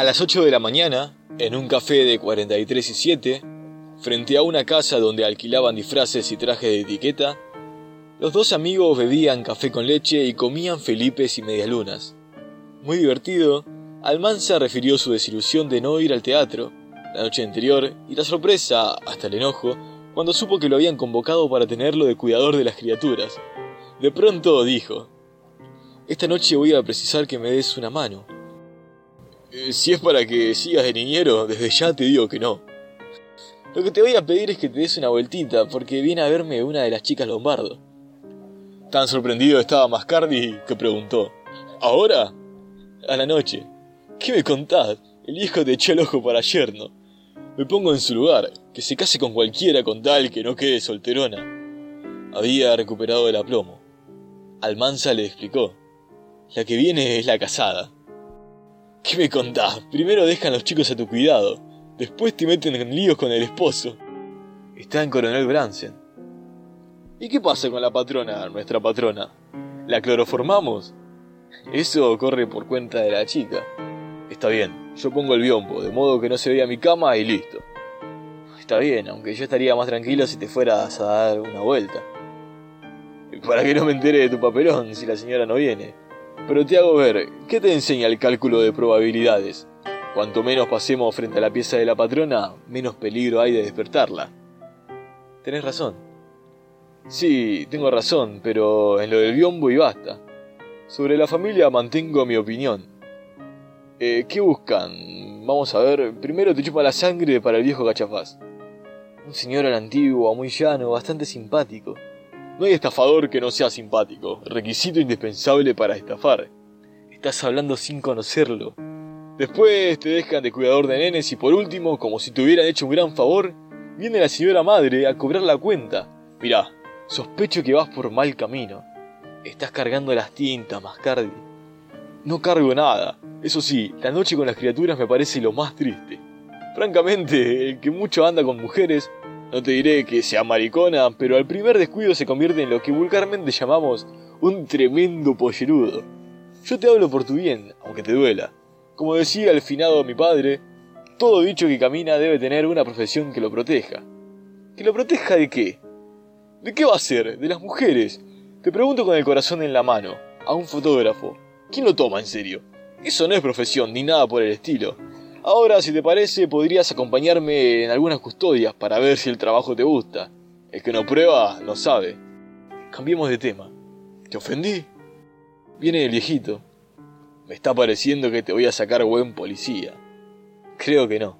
A las 8 de la mañana, en un café de 43 y 7, frente a una casa donde alquilaban disfraces y trajes de etiqueta, los dos amigos bebían café con leche y comían felipes y medialunas. Muy divertido, Almanza refirió su desilusión de no ir al teatro la noche anterior y la sorpresa, hasta el enojo, cuando supo que lo habían convocado para tenerlo de cuidador de las criaturas. De pronto dijo, Esta noche voy a precisar que me des una mano. "Eh, si es para que sigas de niñero, desde ya te digo que no. Lo que te voy a pedir es que te des una vueltita, porque viene a verme una de las chicas Lombardo. Tan sorprendido estaba Mascardi que preguntó, ¿Ahora? A la noche. ¿Qué me contás? El hijo te echó el ojo para yerno. Me pongo en su lugar, que se case con cualquiera con tal que no quede solterona. Había recuperado el aplomo. Almanza le explicó. La que viene es la casada. ¿Qué me contás? Primero dejan los chicos a tu cuidado, después te meten en líos con el esposo. Está en Coronel Bransen. ¿Y qué pasa con la patrona, nuestra patrona? ¿La cloroformamos? Eso corre por cuenta de la chica. Está bien, yo pongo el biombo, de modo que no se vea mi cama y listo. Está bien, aunque yo estaría más tranquilo si te fueras a dar una vuelta. Para que no me entere de tu papelón si la señora no viene. Pero te hago ver, ¿qué te enseña el cálculo de probabilidades? Cuanto menos pasemos frente a la pieza de la patrona, menos peligro hay de despertarla. Tenés razón. Sí, tengo razón, pero en lo del biombo y basta. Sobre la familia mantengo mi opinión. Eh, ¿Qué buscan? Vamos a ver. Primero te chupa la sangre para el viejo cachafaz. Un señor a la antigua, muy llano, bastante simpático. No hay estafador que no sea simpático. Requisito indispensable para estafar. Estás hablando sin conocerlo. Después te dejan de cuidador de nenes y por último, como si te hubieran hecho un gran favor, viene la señora madre a cobrar la cuenta. Mirá, sospecho que vas por mal camino. Estás cargando las tintas, Mascardi. No cargo nada. Eso sí, la noche con las criaturas me parece lo más triste. Francamente, el que mucho anda con mujeres, no te diré que sea maricona, pero al primer descuido se convierte en lo que vulgarmente llamamos un tremendo pollerudo. Yo te hablo por tu bien, aunque te duela. Como decía el finado mi padre, todo bicho que camina debe tener una profesión que lo proteja. ¿Que lo proteja de qué? ¿De qué va a ser? ¿De las mujeres? Te pregunto con el corazón en la mano, a un fotógrafo. ¿Quién lo toma en serio? Eso no es profesión ni nada por el estilo. Ahora, si te parece, podrías acompañarme en algunas custodias para ver si el trabajo te gusta. El que no prueba, no sabe. Cambiemos de tema. ¿Te ofendí? Viene el viejito. Me está pareciendo que te voy a sacar buen policía. Creo que no.